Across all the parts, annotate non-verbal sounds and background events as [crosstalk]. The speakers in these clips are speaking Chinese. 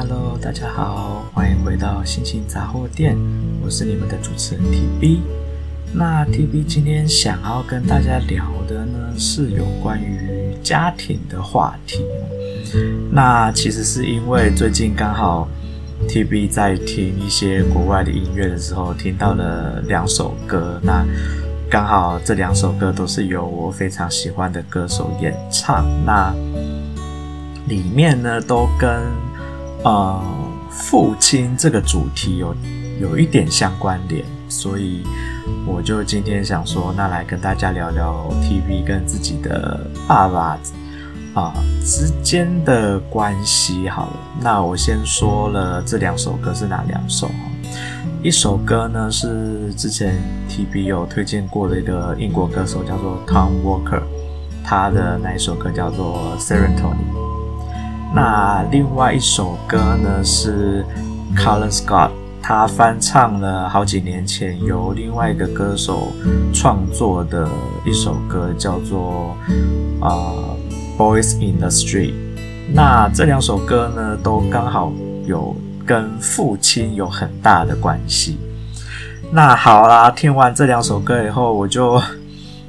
Hello，大家好，欢迎回到心情杂货店，我是你们的主持人 TB。那 TB 今天想要跟大家聊的呢，是有关于家庭的话题。那其实是因为最近刚好 TB 在听一些国外的音乐的时候，听到了两首歌。那刚好这两首歌都是由我非常喜欢的歌手演唱。那里面呢，都跟呃父亲这个主题有有一点相关联，所以我就今天想说，那来跟大家聊聊 TB 跟自己的爸爸啊、之间的关系。好了，那我先说了这两首歌是哪两首？一首歌呢是之前 TB 有推荐过的一个英国歌手，叫做 Tom Walker，他的那一首歌叫做 Serotonin。那另外一首歌呢是 Colin Scott，他翻唱了好几年前由另外一个歌手创作的一首歌，叫做啊、Boys in the Street。那这两首歌呢都刚好有跟父亲有很大的关系。那好啦，听完这两首歌以后，我就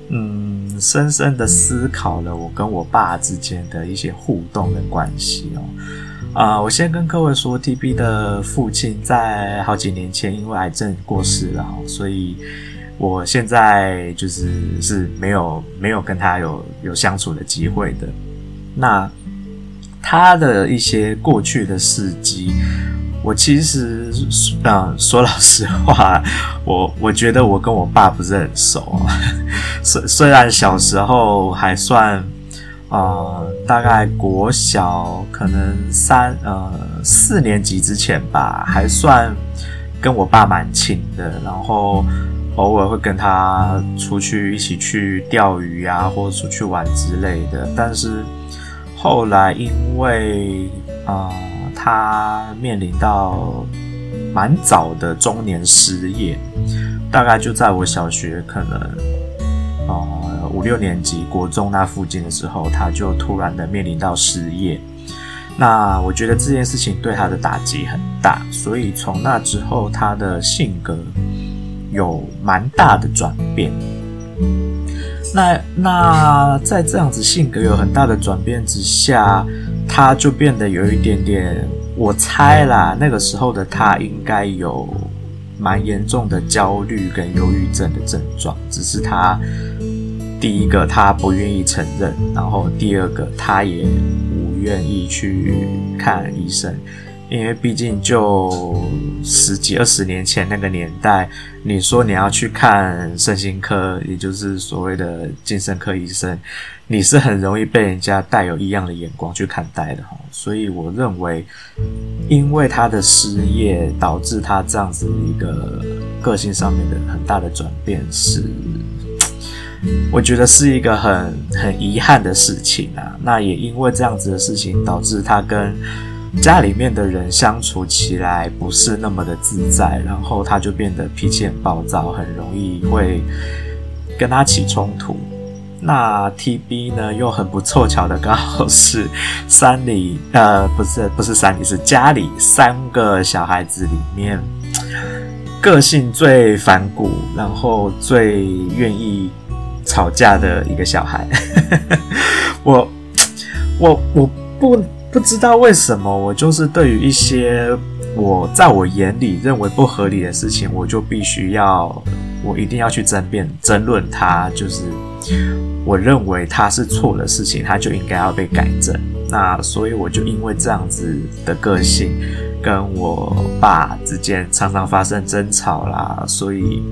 嗯。深深的思考了我跟我爸之间的一些互动的关系哦。啊、我先跟各位说，TB 的父亲在好几年前因为癌症过世了，所以我现在就是是没有没有跟他有有相处的机会的。那他的一些过去的事迹。我其实，嗯，说老实话，[laughs] 我我觉得我跟我爸不是很熟。[laughs] 虽虽然小时候还算，呃，大概国小可能三呃四年级之前吧，还算跟我爸蛮亲的。然后偶尔会跟他出去一起去钓鱼啊，或者出去玩之类的。但是后来因为啊。他面临到蛮早的中年失业，大概就在我小学可能呃五六年级国中那附近的时候，他就突然的面临到失业。那我觉得这件事情对他的打击很大，所以从那之后，他的性格有蛮大的转变。那那在这样子性格有很大的转变之下。他就变得有一点点，我猜啦，那个时候的他应该有蛮严重的焦虑跟忧郁症的症状，只是他第一个他不愿意承认，然后第二个他也不愿意去看医生。因为毕竟就十几二十年前那个年代，你说你要去看身心科，也就是所谓的精神科医生，你是很容易被人家带有异样的眼光去看待的哈。所以我认为，因为他的失业导致他这样子一个个性上面的很大的转变，是 [tsk] 我觉得是一个很很遗憾的事情啊。那也因为这样子的事情，导致他跟家里面的人相处起来不是那么的自在，然后他就变得脾气很暴躁，很容易会跟他起冲突。那 TB 呢，又很不凑巧的刚好是 [laughs] 三里，呃，不是不是三里，是家里三个小孩子里面个性最反骨，然后最愿意吵架的一个小孩。[laughs] 我我我不。不知道为什么，我就是对于一些我在我眼里认为不合理的事情，我就必须要，我一定要去争辩、争论它。就是我认为它是错的事情，它就应该要被改正。那所以我就因为这样子的个性，跟我爸之间常常发生争吵啦。所以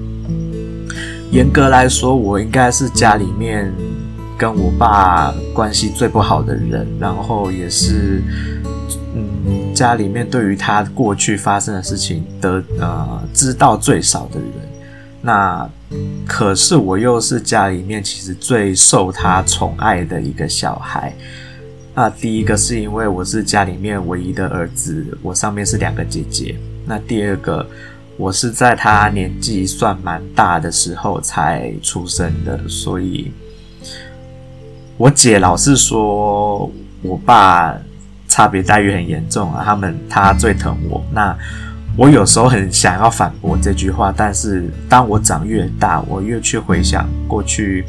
严格来说，我应该是家里面。跟我爸关系最不好的人，然后也是，嗯，家里面对于他过去发生的事情的呃知道最少的人。那可是我又是家里面其实最受他宠爱的一个小孩。那第一个是因为我是家里面唯一的儿子，我上面是两个姐姐。那第二个，我是在他年纪算蛮大的时候才出生的，所以。我姐老是说，我爸差别待遇很严重啊，他们他最疼我。那我有时候很想要反驳这句话，但是当我长越大，我越去回想过去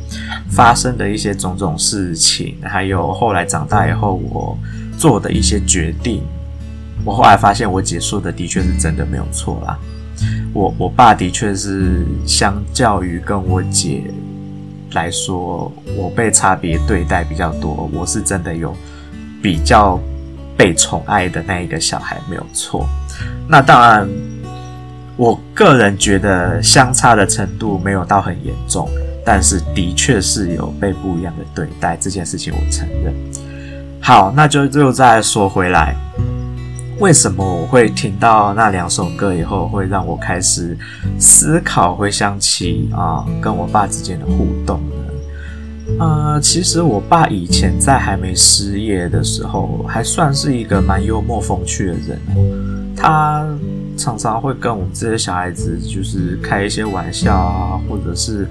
发生的一些种种事情，还有后来长大以后我做的一些决定，我后来发现我姐说的的确是真的没有错啦。我我爸的确是相较于跟我姐来说，我被差别对待比较多，我是真的有比较被宠爱的那一个小孩，没有错。那当然，我个人觉得相差的程度没有到很严重，但是的确是有被不一样的对待，这件事情我承认。好，那就又再说回来，为什么我会听到那两首歌以后，会让我开始思考，会想起啊，跟我爸之间的互动呢？呃，其实我爸以前在还没失业的时候，还算是一个蛮幽默风趣的人。他常常会跟我们这些小孩子，就是开一些玩笑啊，或者是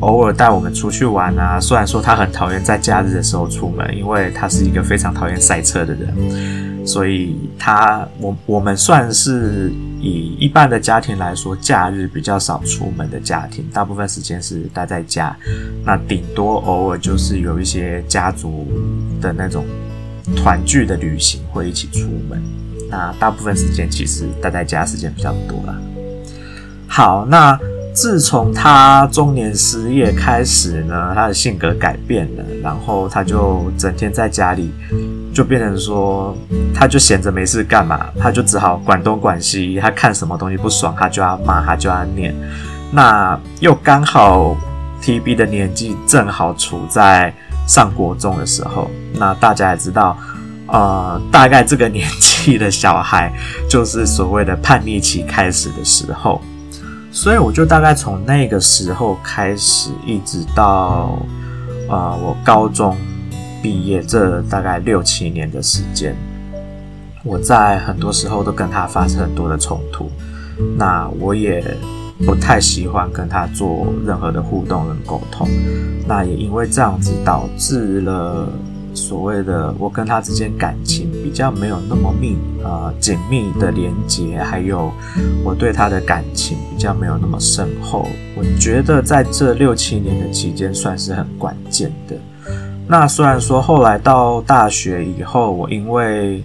偶尔带我们出去玩啊。虽然说他很讨厌在假日的时候出门，因为他是一个非常讨厌塞车的人，所以他我我们算是以一般的家庭来说，假日比较少出门的家庭，大部分时间是待在家。那顶多偶尔就是有一些家族的那种团聚的旅行会一起出门。那大部分时间其实待在家时间比较多啦。好，那自从他中年失业开始呢，他的性格改变了，然后他就整天在家里，就变成说，他就闲着没事干嘛，他就只好管东管西，他看什么东西不爽，他就要骂，他就要念。那又刚好 TB 的年纪正好处在上国中的时候，那大家也知道。呃，大概这个年纪的小孩，就是所谓的叛逆期开始的时候，所以我就大概从那个时候开始，一直到呃我高中毕业这大概六七年的时间，我在很多时候都跟他发生很多的冲突，那我也不太喜欢跟他做任何的互动跟沟通，那也因为这样子导致了。所谓的我跟他之间感情比较没有那么密，呃，紧密的连接，还有我对他的感情比较没有那么深厚。我觉得在这六七年的期间算是很关键的。那虽然说后来到大学以后，我因为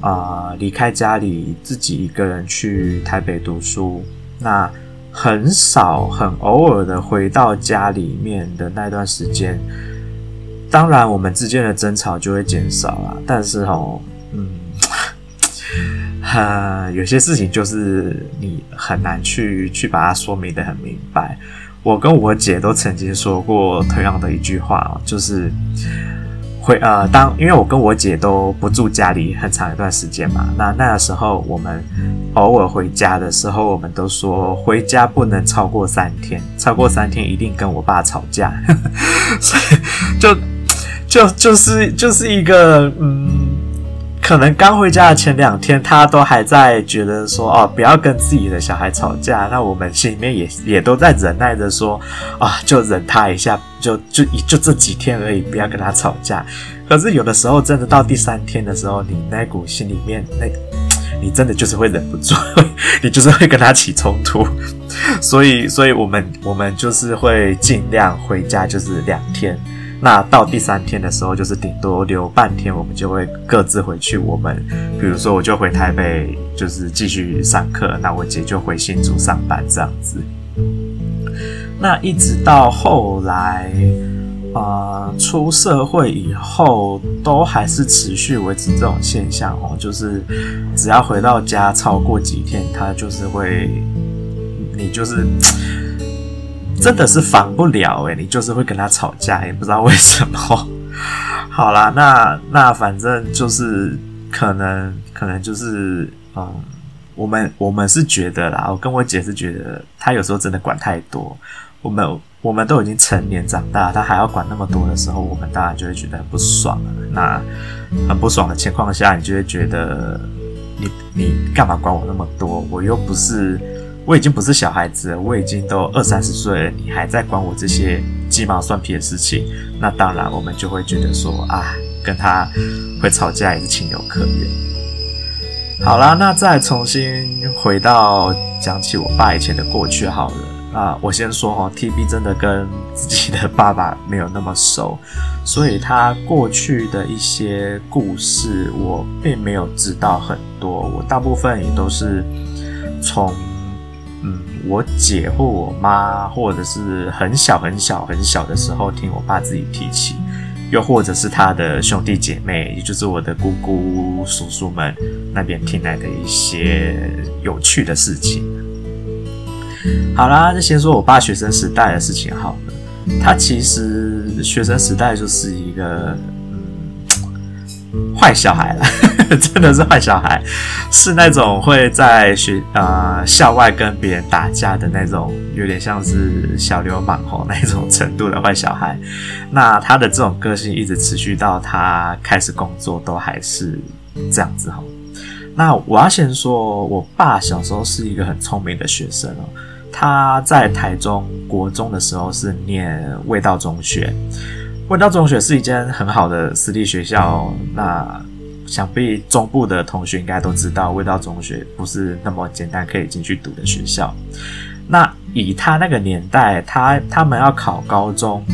啊离开家里自己一个人去台北读书，那很少很偶尔的回到家里面的那段时间。当然，我们之间的争吵就会减少了。但是哦，嗯，哈，有些事情就是你很难去去把它说明得很明白。我跟我姐都曾经说过同样的一句话哦，就是回呃，当因为我跟我姐都不住家里很长一段时间嘛，那那个时候我们偶尔回家的时候，我们都说回家不能超过三天，超过三天一定跟我爸吵架，[laughs] 所以就。就就是就是一个嗯，可能刚回家的前两天，他都还在觉得说哦，不要跟自己的小孩吵架。那我们心里面也也都在忍耐着说啊，就忍他一下，就就就这几天而已，不要跟他吵架。可是有的时候，真的到第三天的时候，你那股心里面那，你真的就是会忍不住，你就是会跟他起冲突。所以，所以我们我们就是会尽量回家，就是两天。那到第三天的时候，就是顶多留半天，我们就会各自回去。我们比如说，我就回台北，就是继续上课；那我姐就回新竹上班，这样子。那一直到后来，呃，出社会以后，都还是持续维持这种现象哦，就是只要回到家超过几天，他就是会，你就是。真的是防不了诶，你就是会跟他吵架，也不知道为什么。[laughs] 好啦，那那反正就是可能可能就是嗯，我们我们是觉得啦，我跟我姐是觉得他有时候真的管太多。我们我们都已经成年长大，他还要管那么多的时候，我们当然就会觉得很不爽。那很不爽的情况下，你就会觉得你你干嘛管我那么多？我又不是。我已经不是小孩子了，我已经都二三十岁了，你还在管我这些鸡毛蒜皮的事情，那当然我们就会觉得说啊，跟他会吵架也是情有可原。好啦，那再重新回到讲起我爸以前的过去好了。啊，我先说哈，TB 真的跟自己的爸爸没有那么熟，所以他过去的一些故事我并没有知道很多，我大部分也都是从。嗯，我姐或我妈，或者是很小很小很小的时候听我爸自己提起，又或者是他的兄弟姐妹，也就是我的姑姑叔叔们那边听来的一些有趣的事情。好啦，就先说我爸学生时代的事情好了。他其实学生时代就是一个。坏小孩了，[laughs] 真的是坏小孩，是那种会在学呃校外跟别人打架的那种，有点像是小流氓吼那种程度的坏小孩。那他的这种个性一直持续到他开始工作，都还是这样子吼。那我要先说，我爸小时候是一个很聪明的学生哦。他在台中国中的时候是念味道中学。味道中学是一间很好的私立学校，那想必中部的同学应该都知道，味道中学不是那么简单可以进去读的学校。那以他那个年代，他他们要考高中，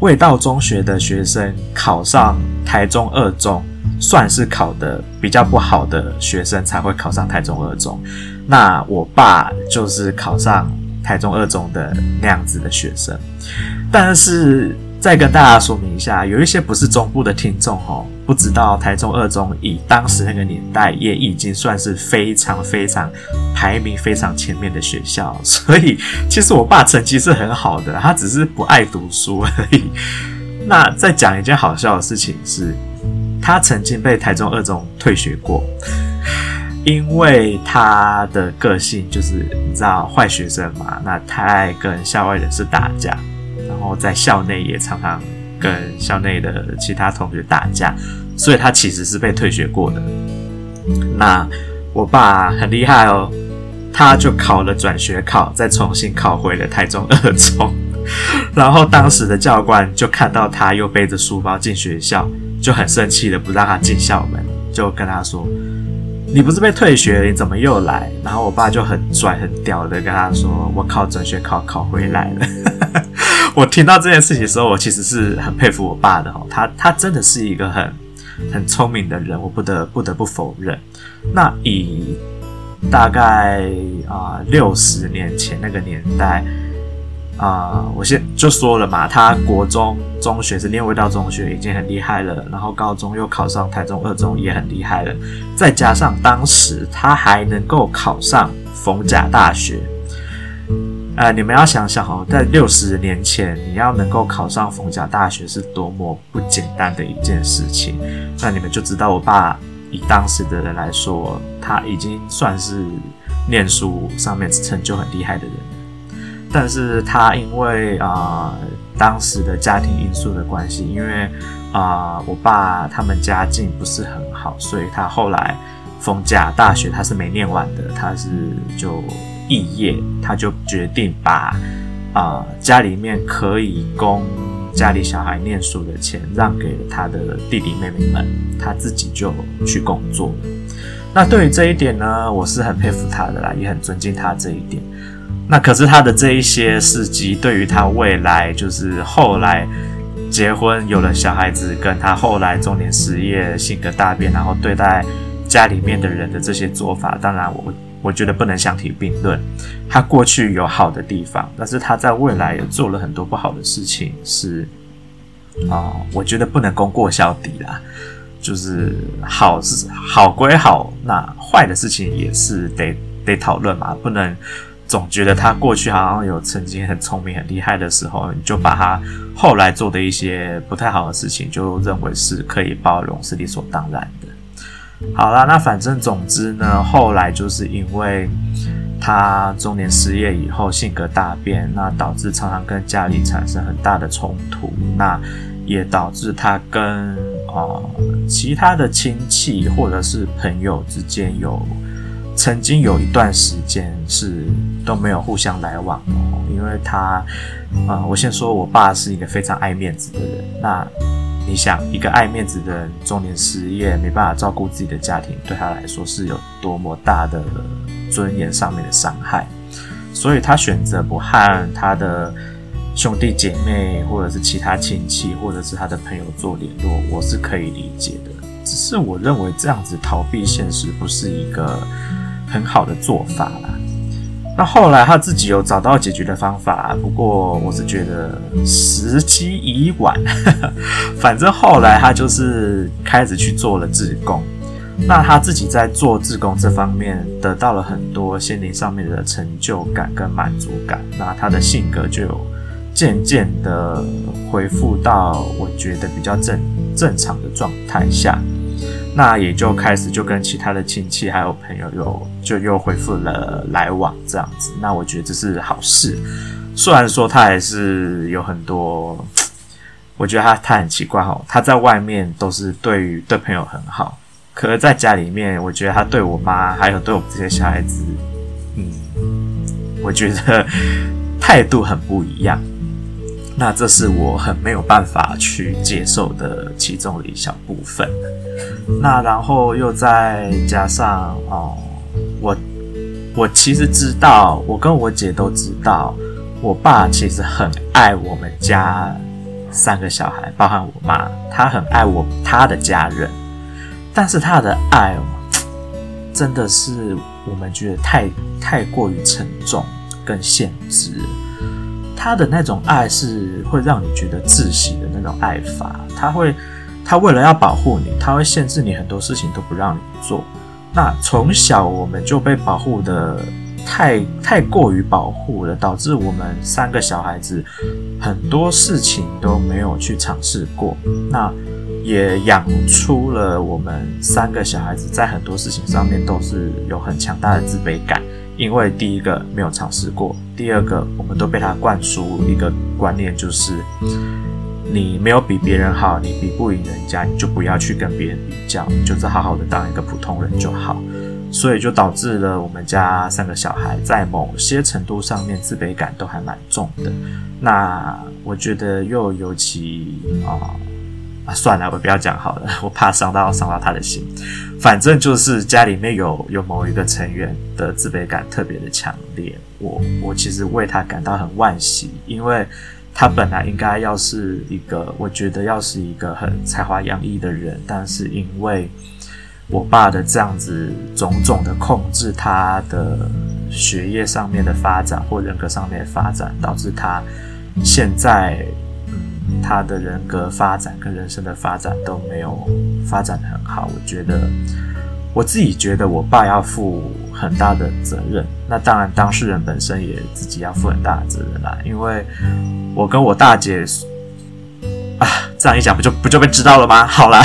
味道中学的学生考上台中二中，算是考得比较不好的学生才会考上台中二中。那我爸就是考上台中二中的那样子的学生，但是。再跟大家说明一下，有一些不是中部的听众哦，不知道台中二中以当时那个年代也已经算是非常非常排名非常前面的学校，所以其实我爸成绩是很好的，他只是不爱读书而已。[laughs] 那再讲一件好笑的事情是，他曾经被台中二中退学过，因为他的个性就是你知道坏学生嘛，那太爱跟校外人士打架。然后在校内也常常跟校内的其他同学打架，所以他其实是被退学过的。那我爸很厉害哦，他就考了转学考，再重新考回了台中二中。[laughs] 然后当时的教官就看到他又背着书包进学校，就很生气的不让他进校门，就跟他说：“你不是被退学，你怎么又来？”然后我爸就很拽很屌的跟他说：“我考转学考考回来了。” [laughs] 我听到这件事情的时候，我其实是很佩服我爸的哦，他他真的是一个很很聪明的人，我不得不得不否认。那以大概啊六十年前那个年代啊，我先就说了嘛，他国中中学是念卫道中学，已经很厉害了，然后高中又考上台中二中，也很厉害了，再加上当时他还能够考上逢甲大学。呃，你们要想想哦，在六十年前，你要能够考上逢甲大学是多么不简单的一件事情。那你们就知道，我爸以当时的人来说，他已经算是念书上面成就很厉害的人。但是他因为啊、当时的家庭因素的关系，因为啊、我爸他们家境不是很好，所以他后来逢甲大学他是没念完的，他是就。毕业，他就决定把啊、家里面可以供家里小孩念书的钱让给了他的弟弟妹妹们，他自己就去工作。那对于这一点呢，我是很佩服他的啦，也很尊敬他这一点。那可是他的这一些事迹，对于他未来就是后来结婚有了小孩子，跟他后来中年失业、性格大变，然后对待家里面的人的这些做法，当然我。我觉得不能相提并论。他过去有好的地方，但是他在未来也做了很多不好的事情，是啊、我觉得不能功过相抵啦。就是好是好归好，那坏的事情也是得得讨论嘛，不能总觉得他过去好像有曾经很聪明、很厉害的时候，你就把他后来做的一些不太好的事情，就认为是可以包容，是理所当然。好啦，那反正总之呢，后来就是因为他中年失业以后性格大变，那导致常常跟家里产生很大的冲突，那也导致他跟啊、呃、其他的亲戚或者是朋友之间有曾经有一段时间是都没有互相来往哦，因为他啊、呃，我先说我爸是一个非常爱面子的人，那。你想，一个爱面子的人中年失业，没办法照顾自己的家庭，对他来说是有多么大的尊严上面的伤害，所以他选择不和他的兄弟姐妹，或者是其他亲戚，或者是他的朋友做联络，我是可以理解的。只是我认为这样子逃避现实不是一个很好的做法啦。那后来他自己有找到解决的方法，不过我是觉得时机已晚。[laughs] 反正后来他就是开始去做了志工。那他自己在做志工这方面得到了很多心灵上面的成就感跟满足感。那他的性格就渐渐的恢复到我觉得比较正正常的状态下。那也就开始就跟其他的亲戚还有朋友又就又恢复了来往这样子，那我觉得这是好事。虽然说他还是有很多，我觉得他他很奇怪哦，他在外面都是对于对朋友很好，可是在家里面，我觉得他对我妈还有对我们这些小孩子，嗯，我觉得态度很不一样。那这是我很没有办法去接受的其中的一小部分。那然后又再加上哦，我我其实知道，我跟我姐都知道，我爸其实很爱我们家三个小孩，包含我妈，他很爱我他的家人，但是他的爱，真的是我们觉得太太过于沉重跟限制。他的那种爱是会让你觉得窒息的那种爱法，他会，他为了要保护你，他会限制你很多事情都不让你做。那从小我们就被保护的太太过于保护了，导致我们三个小孩子很多事情都没有去尝试过。那也养出了我们三个小孩子在很多事情上面都是有很强大的自卑感。因为第一个没有尝试过，第二个我们都被他灌输一个观念，就是你没有比别人好，你比不赢人家，你就不要去跟别人比较，你就是好好的当一个普通人就好。所以就导致了我们家三个小孩在某些程度上面自卑感都还蛮重的。那我觉得又尤其啊。啊，算了，我不要讲好了，我怕伤到伤到他的心。反正就是家里面有有某一个成员的自卑感特别的强烈，我我其实为他感到很惋惜，因为他本来应该要是一个，我觉得要是一个很才华洋溢的人，但是因为我爸的这样子种种的控制，他的学业上面的发展或人格上面的发展，导致他现在。他的人格发展跟人生的发展都没有发展得很好，我觉得我自己觉得我爸要负很大的责任。那当然，当事人本身也自己要负很大的责任啦。因为我跟我大姐啊，这样一讲不就不就被知道了吗？好啦，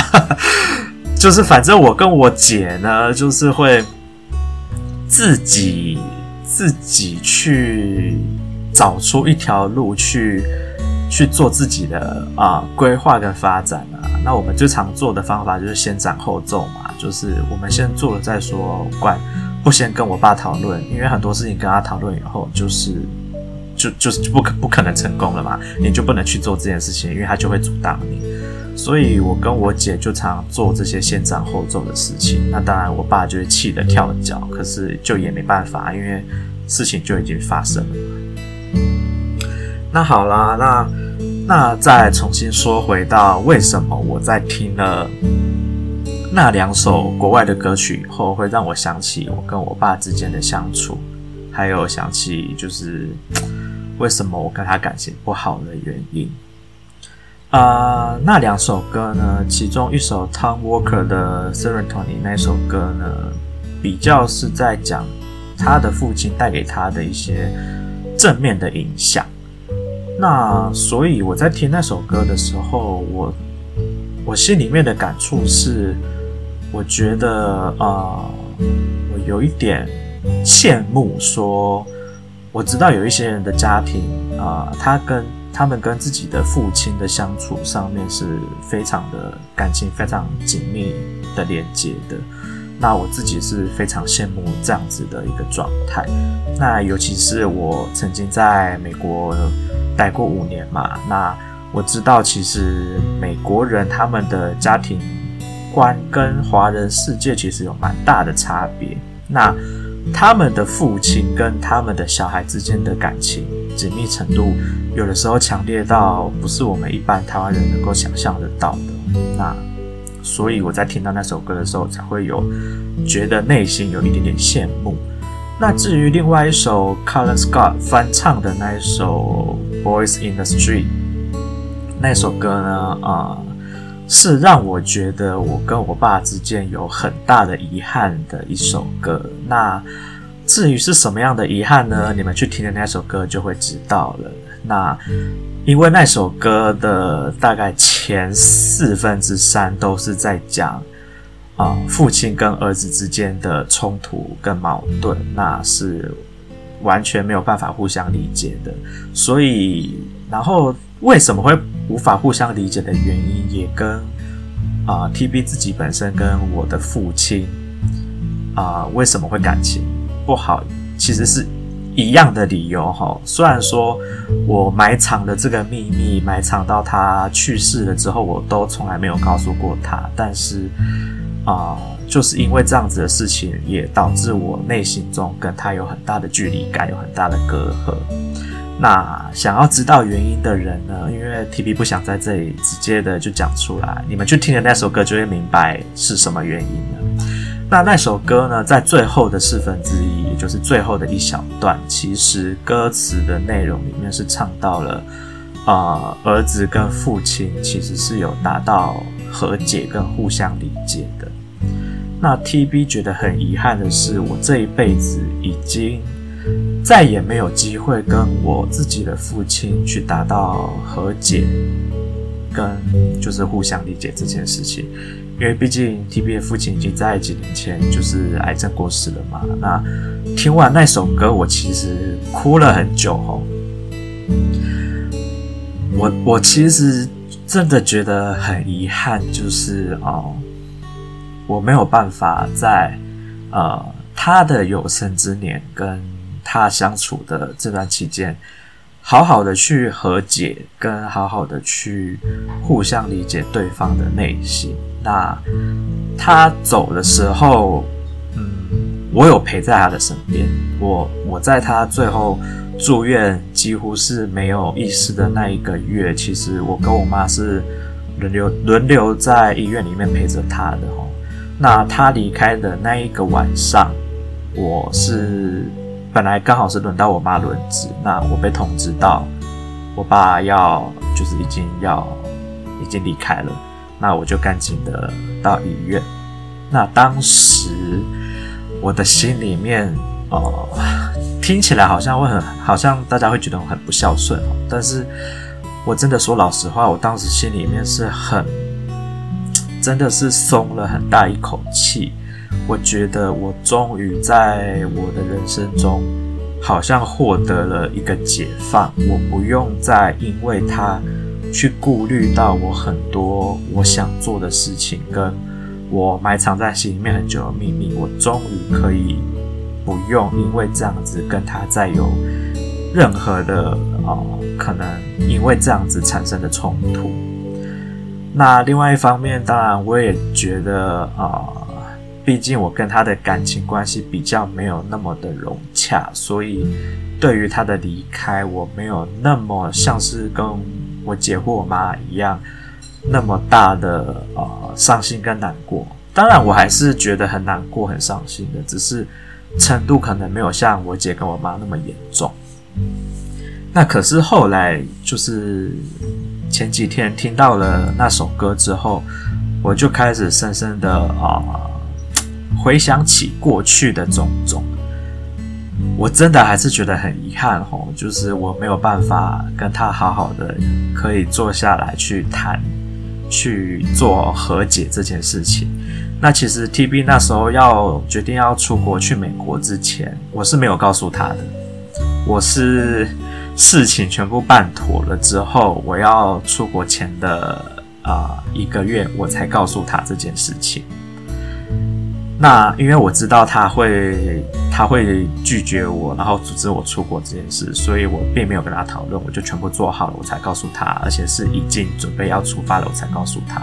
[laughs] 就是反正我跟我姐呢，就是会自己自己去找出一条路去。去做自己的啊规划跟发展啊，那我们最常做的方法就是先斩后奏嘛，就是我们先做了再说，管不先跟我爸讨论，因为很多事情跟他讨论以后，就是就就是不可不可能成功了嘛，你就不能去做这件事情，因为他就会阻挡你，所以我跟我姐就常做这些先斩后奏的事情，那当然我爸就会气得跳脚，可是就也没办法，因为事情就已经发生了。那好啦，那那再重新说回到为什么我在听了那两首国外的歌曲以后，会让我想起我跟我爸之间的相处，还有想起就是为什么我跟他感情不好的原因。啊、那两首歌呢，其中一首 Tom Walker 的《Serenity》那首歌呢，比较是在讲他的父亲带给他的一些正面的影响。那所以我在听那首歌的时候，我我心里面的感触是，我觉得啊、呃，我有一点羡慕说，我知道有一些人的家庭啊、他跟他们跟自己的父亲的相处上面是非常的感情非常紧密的连接的。那我自己是非常羡慕这样子的一个状态。那尤其是我曾经在美国。待过五年嘛，那我知道其实美国人他们的家庭观跟华人世界其实有蛮大的差别。那他们的父亲跟他们的小孩之间的感情紧密程度，有的时候强烈到不是我们一般台湾人能够想象得到的。那所以我在听到那首歌的时候，才会有觉得内心有一点点羡慕。那至于另外一首 Colin Scott 翻唱的那一首 Boys in the Street 那首歌呢，啊、是让我觉得我跟我爸之间有很大的遗憾的一首歌。那至于是什么样的遗憾呢？你们去听的那首歌就会知道了。那因为那首歌的大概前四分之三都是在讲啊、父亲跟儿子之间的冲突跟矛盾，那是完全没有办法互相理解的。所以，然后。为什么会无法互相理解的原因，也跟啊、TB 自己本身跟我的父亲啊、为什么会感情不好，其实是一样的理由哈。虽然说我埋藏的这个秘密，埋藏到他去世了之后，我都从来没有告诉过他，但是啊、就是因为这样子的事情，也导致我内心中跟他有很大的距离感，有很大的隔阂。那想要知道原因的人呢？因为 TB 不想在这里直接的就讲出来，你们去听的那首歌就会明白是什么原因了。那那首歌呢，在最后的四分之一，也就是最后的一小段，其实歌词的内容里面是唱到了，呃，儿子跟父亲其实是有达到和解跟互相理解的。那 TB 觉得很遗憾的是，我这一辈子已经。再也没有机会跟我自己的父亲去达到和解，跟就是互相理解这件事情，因为毕竟 TB 的父亲已经在几年前就是癌症过世了嘛。那听完那首歌，我其实哭了很久哦。我我其实真的觉得很遗憾，就是哦，我没有办法在呃他的有生之年跟。他相处的这段期间，好好的去和解，跟好好的去互相理解对方的内心。那他走的时候，嗯，我有陪在他的身边。我我在他最后住院几乎是没有意识的那一个月，其实我跟我妈是轮流轮流在医院里面陪着他的。那他离开的那一个晚上，我是。本来刚好是轮到我妈轮值，那我被通知到我爸要就是已经要已经离开了，那我就赶紧的到医院。那当时我的心里面哦、呃，听起来好像会很，好像大家会觉得我很不孝顺哦，但是我真的说老实话，我当时心里面是很，真的是松了很大一口气。我觉得我终于在我的人生中，好像获得了一个解放。我不用再因为他去顾虑到我很多我想做的事情，跟我埋藏在心里面很久的秘密。我终于可以不用因为这样子跟他再有任何的啊、可能因为这样子产生的冲突。那另外一方面，当然我也觉得啊。毕竟我跟他的感情关系比较没有那么的融洽，所以对于他的离开，我没有那么像是跟我姐或我妈一样那么大的呃伤心跟难过。当然，我还是觉得很难过、很伤心的，只是程度可能没有像我姐跟我妈那么严重。那可是后来就是前几天听到了那首歌之后，我就开始深深的啊。回想起过去的种种，我真的还是觉得很遗憾吼，就是我没有办法跟他好好的可以坐下来去谈，去做和解这件事情。那其实 TB 那时候要决定要出国去美国之前，我是没有告诉他的，我是事情全部办妥了之后，我要出国前的啊、一个月，我才告诉他这件事情。那因为我知道他会他会拒绝我，然后阻止我出国这件事，所以我并没有跟他讨论，我就全部做好了，我才告诉他，而且是已经准备要出发了，我才告诉他。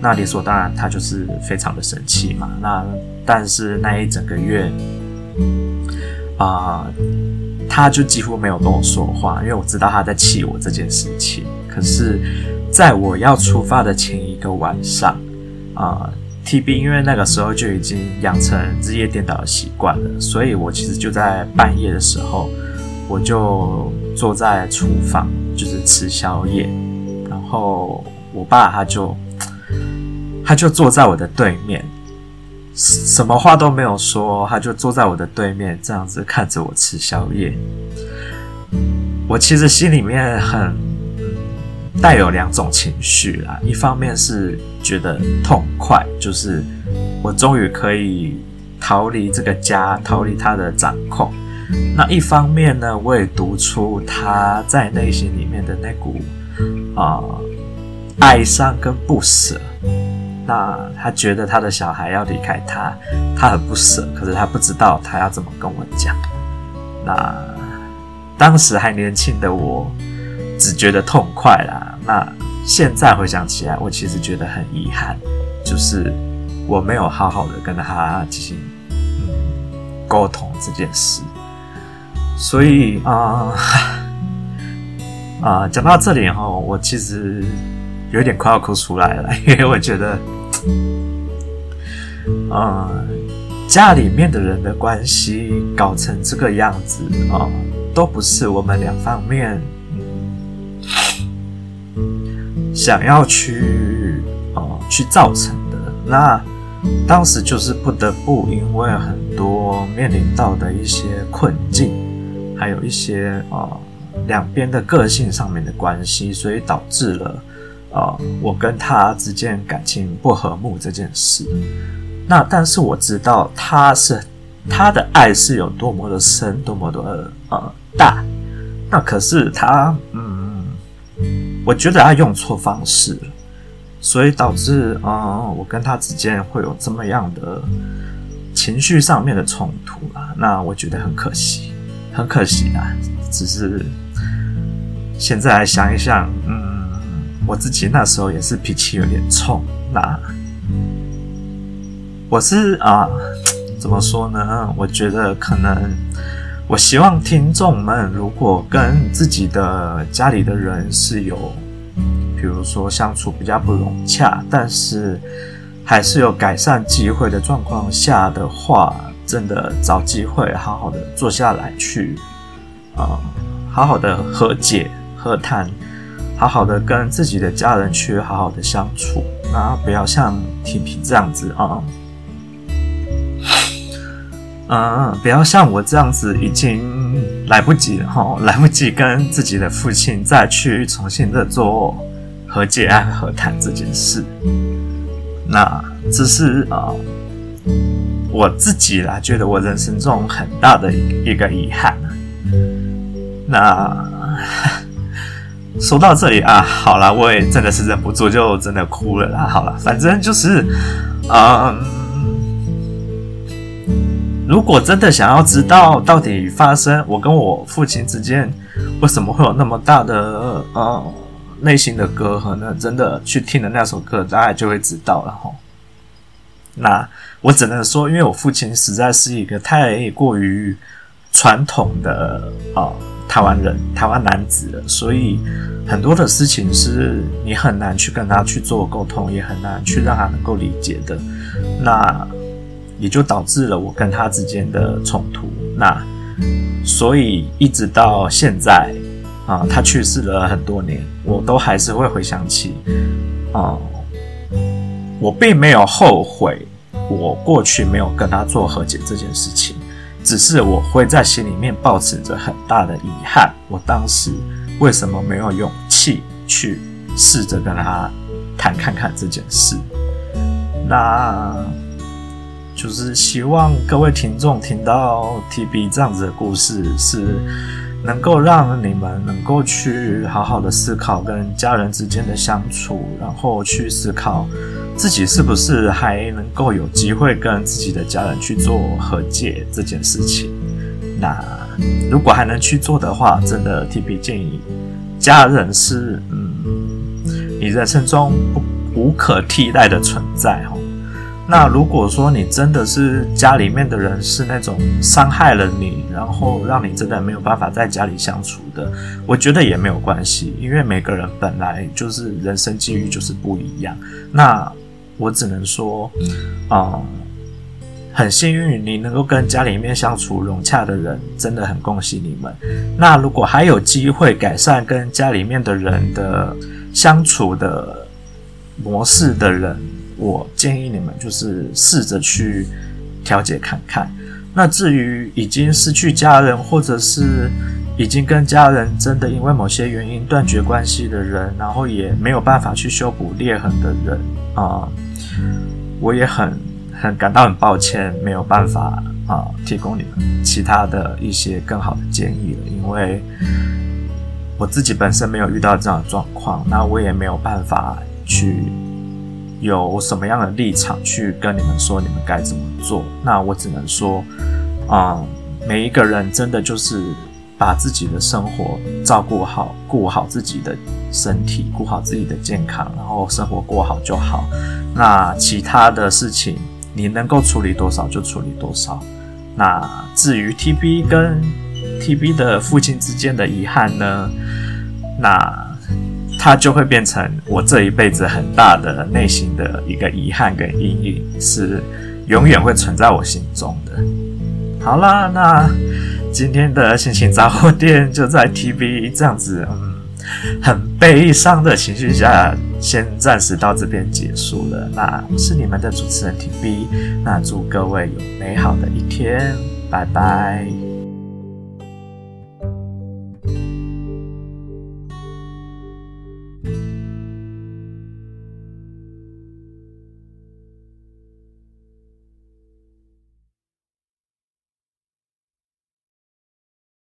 那理所当然，他就是非常的生气嘛。那但是那一整个月，啊、他就几乎没有跟我说话，因为我知道他在气我这件事情。可是，在我要出发的前一个晚上，啊、TB 因为那个时候就已经养成日夜颠倒的习惯了，所以我其实就在半夜的时候，我就坐在厨房，就是吃宵夜。然后我爸他就他就坐在我的对面，什么话都没有说，他就坐在我的对面，这样子看着我吃宵夜。我其实心里面很带有两种情绪啦，一方面是觉得痛快，就是我终于可以逃离这个家，逃离他的掌控。那一方面呢，我也读出他在内心里面的那股啊、呃、哀伤跟不舍。那他觉得他的小孩要离开他，他很不舍，可是他不知道他要怎么跟我讲。那当时还年轻的我。只觉得痛快啦。那现在回想起来，我其实觉得很遗憾，就是我没有好好的跟他进行嗯沟通这件事。所以啊啊，讲、到这里哈，我其实有点快要哭出来了，因为我觉得，嗯、呃，家里面的人的关系搞成这个样子啊、都不是我们两方面。想要去哦、呃、去造成的，那当时就是不得不，因为很多面临到的一些困境，还有一些啊、呃、两边的个性上面的关系，所以导致了啊、我跟他之间感情不和睦这件事。那但是我知道他是他的爱是有多么的深，多么的呃大，那可是他嗯。我觉得他用错方式，所以导致嗯，我跟他之间会有这么样的情绪上面的冲突啊。那我觉得很可惜，很可惜啊。只是现在想一想，嗯，我自己那时候也是脾气有点冲。那我是啊，怎么说呢？我觉得可能。我希望听众们，如果跟自己的家里的人是有，比如说相处比较不融洽，但是还是有改善机会的状况下的话，真的找机会好好的坐下来去，啊、好好的和解和谈，好好的跟自己的家人去好好的相处，那不要像婷婷这样子啊。嗯，不要像我这样子，已经来不及了哈，来不及跟自己的父亲再去重新的做和解和和谈这件事。那这是啊、我自己啦，觉得我人生中很大的一个遗憾。那说到这里啊，好了，我也真的是忍不住，就真的哭了啦。好了，反正就是，嗯。如果真的想要知道到底发生我跟我父亲之间为什么会有那么大的呃内心的隔阂呢？真的去听了那首歌，大概就会知道了齁。那我只能说，因为我父亲实在是一个太过于传统的啊、台湾人、台湾男子了，所以很多的事情是你很难去跟他去做沟通，也很难去让他能够理解的。那。也就导致了我跟他之间的冲突。那所以一直到现在啊，他去世了很多年，我都还是会回想起啊，我并没有后悔我过去没有跟他做和解这件事情，只是我会在心里面抱持着很大的遗憾。我当时为什么没有勇气去试着跟他谈看看这件事？那。就是希望各位听众听到 TB 这样子的故事，是能够让你们能够去好好的思考跟家人之间的相处，然后去思考自己是不是还能够有机会跟自己的家人去做和解这件事情？那如果还能去做的话，真的 T P 建议家人是嗯，你人生中不无可替代的存在哦。那如果说你真的是家里面的人是那种伤害了你，然后让你真的没有办法在家里相处的，我觉得也没有关系，因为每个人本来就是人生际遇就是不一样。那我只能说，嗯，很幸运你能够跟家里面相处融洽的人，真的很恭喜你们。那如果还有机会改善跟家里面的人的相处的模式的人，我建议你们就是试着去调解看看。那至于已经失去家人，或者是已经跟家人真的因为某些原因断绝关系的人，然后也没有办法去修补裂痕的人啊、我也很很感到很抱歉，没有办法啊、提供你们其他的一些更好的建议了，因为我自己本身没有遇到这样的状况，那我也没有办法去。有什么样的立场去跟你们说你们该怎么做？那我只能说，啊、嗯，每一个人真的就是把自己的生活照顾好，顾好自己的身体，顾好自己的健康，然后生活过好就好。那其他的事情你能够处理多少就处理多少。那至于 TB 跟 TB 的父亲之间的遗憾呢？那。它就会变成我这一辈子很大的内心的一个遗憾跟阴影，是永远会存在我心中的。好啦，那今天的心情杂货店就在 TB 这样子，嗯，很悲伤的情绪下，先暂时到这边结束了。那是你们的主持人 TB，那祝各位有美好的一天，拜拜。